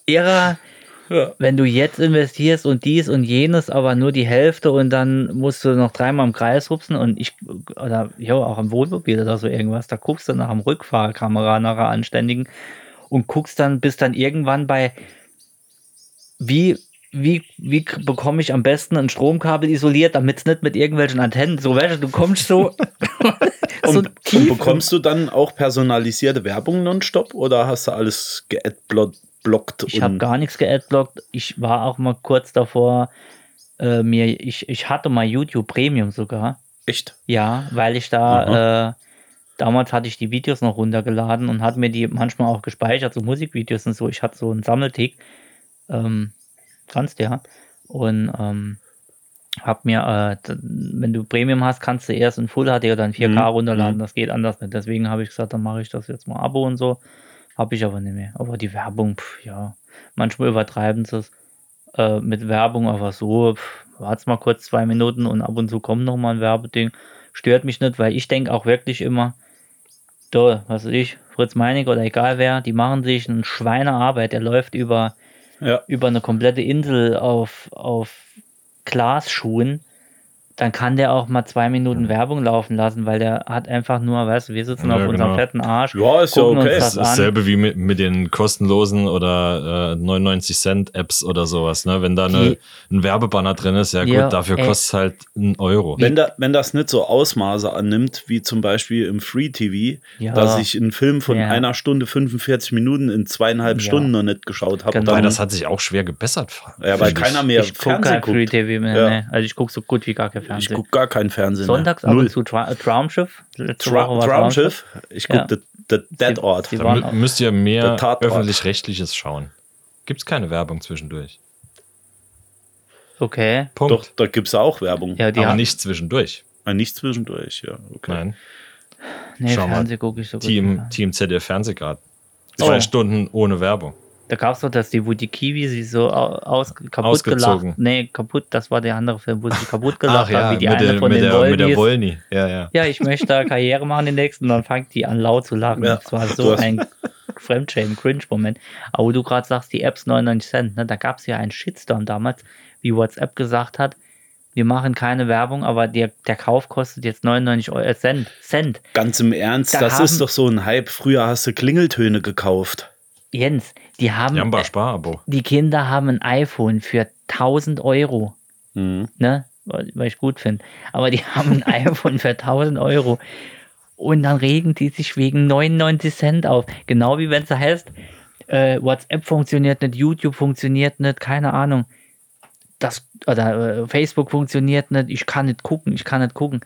irrer, (laughs) Ja. wenn du jetzt investierst und dies und jenes, aber nur die Hälfte und dann musst du noch dreimal im Kreis hupsen und ich, oder ja, auch am Wohnmobil oder so irgendwas, da guckst du nach dem Rückfahrkamera, nach einer anständigen und guckst dann, bist dann irgendwann bei, wie, wie, wie bekomme ich am besten ein Stromkabel isoliert, damit es nicht mit irgendwelchen Antennen, so du, du kommst so, (laughs) so Und, tief. und bekommst du dann auch personalisierte Werbung nonstop oder hast du alles geadblockt? Ich habe gar nichts geadblockt. Ich war auch mal kurz davor, äh, mir, ich, ich hatte mal YouTube Premium sogar. Echt? Ja, weil ich da, äh, damals hatte ich die Videos noch runtergeladen und hatte mir die manchmal auch gespeichert, so Musikvideos und so. Ich hatte so einen Sammeltick. Ähm, kannst du ja. Und ähm, hab mir, äh, wenn du Premium hast, kannst du erst in Full HD oder in 4K Mhm. runterladen. Das geht anders nicht. Deswegen habe ich gesagt, dann mache ich das jetzt mal Abo und so. Habe ich aber nicht mehr. Aber die Werbung, pf, ja, manchmal übertreiben sie es äh, mit Werbung, aber so, pf, wart's mal kurz zwei Minuten und ab und zu kommt noch mal ein Werbeding. Stört mich nicht, weil ich denke auch wirklich immer, da, was weiß ich, Fritz Meinig oder egal wer, die machen sich eine Schweinearbeit. Der läuft über, Ja. über eine komplette Insel auf, auf Glasschuhen. Dann kann der auch mal zwei Minuten Werbung laufen lassen, weil der hat einfach nur, weißt du, wir sitzen Ja, auf unserem genau. fetten Arsch. Ja, ist ja gucken okay. Uns Das ist an. dasselbe wie mit, mit den kostenlosen oder äh, 99 Cent Apps oder sowas. Ne? Wenn da eine, Die- ein Werbebanner drin ist, ja gut, Ja, dafür ey. kostet es halt einen Euro. Wenn, da, wenn das nicht so Ausmaße annimmt, wie zum Beispiel im Free TV, Ja. dass ich einen Film von Ja. einer Stunde 45 Minuten in zweieinhalb Ja. Stunden noch nicht geschaut habe, Genau. Weil das hat sich auch schwer gebessert. ja, weil keiner mehr ich gucke Fernsehen kein Free guckt. TV mehr. Ja. Nee. Also ich gucke so gut wie gar kein Ich Fernsehen. gucke gar keinen Fernsehen. Sonntags mehr. ab Null. und zu Tra Traumschiff. Letzte Woche Tra Traumschiff. Ich gucke Ja. Da müsst ihr mehr öffentlich-rechtliches schauen. Gibt es keine Werbung zwischendurch? Okay. Punkt. Doch, da gibt es auch Werbung. Ja, die Aber haben nicht zwischendurch. Ah, nicht zwischendurch, ja. Okay. Nein. Nee, Schau mal. Fernsehen gucke ich so gut. Team, Team ZDF Fernsehgrad. Zwei Oh. Stunden ohne Werbung. Da gab es doch, dass die, wo die Kiwi sie so au- aus, kaputt Ausgezogen. gelacht. Nee, kaputt, das war der andere Film, wo sie kaputt gelacht Ach ja, haben, wie die eine der, von mit, den der, mit der. Wollny. Ja, ja. Ja, ich möchte da Karriere machen den nächsten, und dann fängt die an laut zu lachen. Ja, das war so ein Fremdschämen, Cringe-Moment. Aber wo du gerade sagst, die Apps 99 Cent, ne, da gab es ja einen Shitstorm damals, wie WhatsApp gesagt hat, wir machen keine Werbung, aber der, der Kauf kostet jetzt 99 Euro, äh, Cent. Cent. Ganz im Ernst, Da das haben- ist doch so ein Hype. Früher hast du Klingeltöne gekauft. Jens, die haben, Jamba äh, Sparabo. die Kinder haben ein iPhone für 1000 Euro. Mhm. ne, weil ich gut finde. Aber die (laughs) haben ein iPhone für 1000 Euro. Und dann regen die sich wegen 99 Cent auf. Genau wie wenn es heißt, äh, WhatsApp funktioniert nicht, YouTube funktioniert nicht, keine Ahnung. Das, oder äh, Facebook funktioniert nicht, ich kann nicht gucken, ich kann nicht gucken.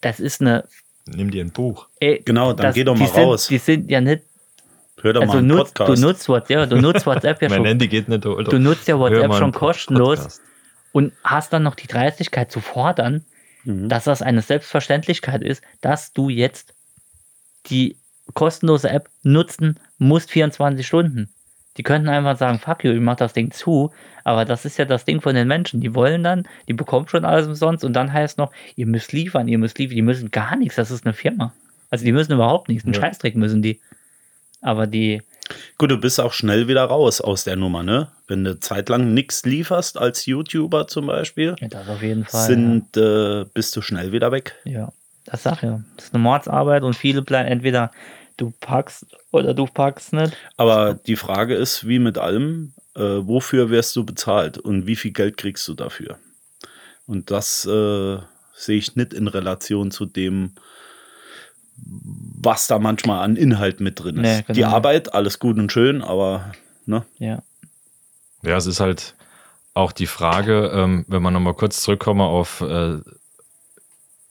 Das ist eine. Nimm dir ein Buch. Ey, Genau, dann das, geh doch die mal sind, raus. Die sind ja nicht. Hör doch Also mal einen nutzt, du Podcast. nutzt WhatsApp, ja, du nutzt WhatsApp (laughs) ja Mein schon. Handy geht nicht. Oder? Du nutzt ja WhatsApp schon kostenlos Podcast. und hast dann noch die Dreistigkeit zu fordern, Mhm. dass das eine Selbstverständlichkeit ist, dass du jetzt die kostenlose App nutzen musst 24 Stunden. Die könnten einfach sagen, fuck you, ich mach das Ding zu, aber das ist ja das Ding von den Menschen. Die wollen dann, die bekommen schon alles umsonst und dann heißt noch, ihr müsst liefern, ihr müsst liefern, die müssen gar nichts, das ist eine Firma. Also die müssen überhaupt nichts, einen Ja. Scheißdreck müssen die. Aber die, Gut, du bist auch schnell wieder raus aus der Nummer, ne? Wenn du zeitlang nichts lieferst als YouTuber zum Beispiel, ja, das auf jeden Fall. sind, äh, bist du schnell wieder weg. Ja, das sag ja. Das ist eine Mordsarbeit und viele bleiben entweder du packst oder du packst nicht. Aber die Frage ist, wie mit allem, äh, wofür wirst du bezahlt und wie viel Geld kriegst du dafür? Und das äh, sehe ich nicht in Relation zu dem, was da manchmal an Inhalt mit drin ist. Nee, genau. Die Arbeit, alles gut und schön, aber ne? Ja. Ja, es ist halt auch die Frage, ähm, wenn wir nochmal kurz zurückkommen auf, äh,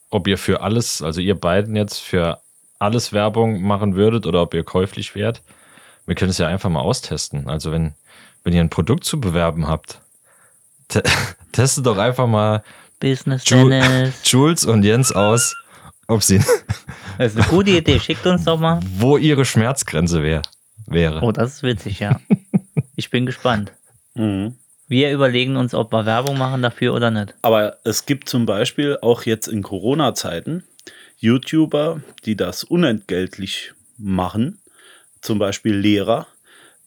ob ihr für alles, also ihr beiden jetzt für alles Werbung machen würdet oder ob ihr käuflich wärt. Wir können es ja einfach mal austesten. Also wenn, wenn ihr ein Produkt zu bewerben habt, (laughs) te testet doch einfach mal Business Ju Dennis. (laughs) Jules und Jens aus, ob sie, Das ist eine gute Idee. Schickt uns doch mal. wo ihre Schmerzgrenze wär, wäre. Oh, das ist witzig, ja. Ich bin gespannt. Mhm. Wir überlegen uns, ob wir Werbung machen dafür oder nicht. Aber es gibt zum Beispiel auch jetzt in Corona-Zeiten YouTuber, die das unentgeltlich machen, zum Beispiel Lehrer,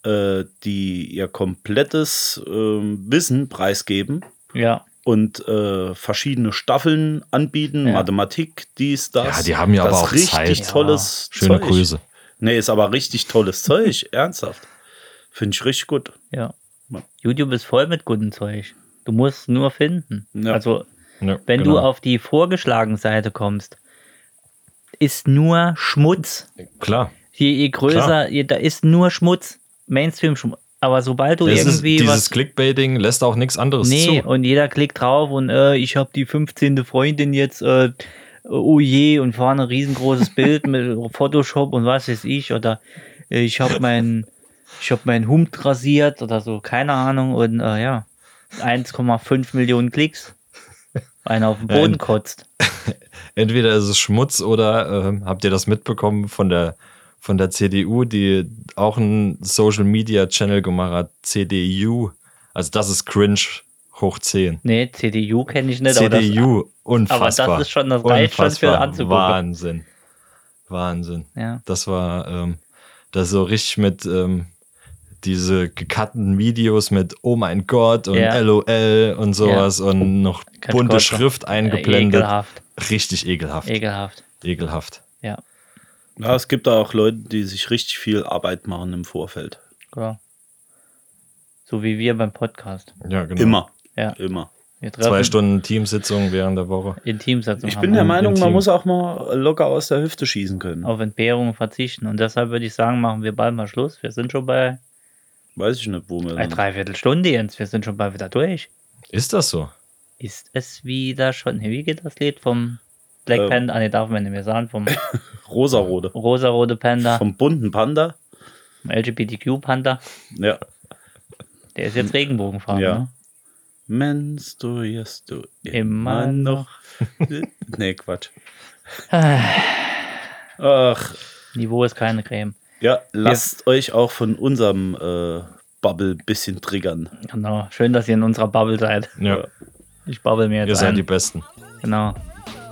äh, die ihr komplettes ähm, Wissen preisgeben Ja. Und äh, verschiedene Staffeln anbieten, Ja. Mathematik, dies, das. Ja, die haben ja das aber auch richtig Zeit. tolles Schöne Zeug. Grüße. Nee, ist aber richtig tolles Zeug, (laughs) ernsthaft. Finde ich richtig gut. Ja. Ja. YouTube ist voll mit gutem Zeug. Du musst nur finden. Ja. Also, Ja, wenn genau. du auf die vorgeschlagene Seite kommst, ist nur Schmutz. Klar. Je, je größer, Klar. je, da ist nur Schmutz. Mainstream-Schmutz. Aber sobald du Das ist, irgendwie dieses was. Clickbaiting lässt auch nichts anderes Nee, zu. und jeder klickt drauf und äh, ich habe die 15. Freundin jetzt, äh, oh je, und vorne ein riesengroßes (laughs) Bild mit Photoshop und was weiß ich, oder äh, ich habe mein, ich habe meinen Hund rasiert oder so, keine Ahnung, und äh, ja, 1,5 Millionen Klicks. Einer auf den Boden kotzt. (laughs) Entweder ist es Schmutz oder ähm, habt ihr das mitbekommen von der, von der CDU, die auch einen Social Media Channel gemacht hat, CDU. Also das ist cringe hoch 10. Nee, CDU kenne ich nicht, aber das, CDU, unfassbar. aber das ist schon- das reicht schon für anzugucken. Wahnsinn. Wahnsinn. ja. Das war ähm, das so richtig mit ähm, diese gekatteten Videos mit Oh mein Gott und Ja. LOL und sowas und noch Kann bunte Schrift Äh, eingeblendet. Ekelhaft, Richtig ekelhaft. ekelhaft, Ekelhaft. Ja. Es gibt auch Leute, die sich richtig viel Arbeit machen im Vorfeld. ja. So wie wir beim Podcast. Ja, genau. Immer. Ja. Immer. Zwei Stunden Teamsitzung während der Woche. Intimsatzung Ich haben bin der Meinung, man Team. muss auch mal locker aus der Hüfte schießen können. auf Entbehrungen verzichten. Und deshalb würde ich sagen, machen wir bald mal Schluss. Wir sind schon bei Weiß ich nicht, wo wir dann. Dreiviertelstunde jetzt. Wir sind schon bald wieder durch. Ist das so? Ist es wieder schon. Wie geht das Lied vom Black Ähm. Panther? Ah, nee, darf man nicht mehr sagen. Vom (laughs) Rosarode. rosarode Panda, Vom bunten Panda. vom LGBTQ Panda. Ja. Der ist jetzt Regenbogenfarben. Ja. Ne? menstruierst du Immer noch. (laughs) nee, Quatsch. (sighs) Ach, Niveau ist keine Creme. ja, lasst euch auch von unserem äh, Bubble bisschen triggern. Genau. Schön, dass ihr in unserer Bubble seid. Ja, Ich bubble mir ihr jetzt seid die ein. Besten. Genau.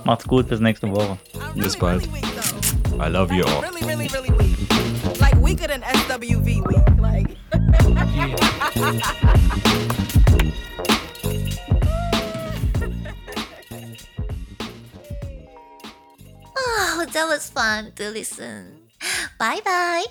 Macht's gut, bis nächste Woche. Bis bald. Really weak, though. I love you all. Really, really, really weak. Like weaker than SWV weak. Like. (laughs) Oh, that was fun to listen. Bye bye.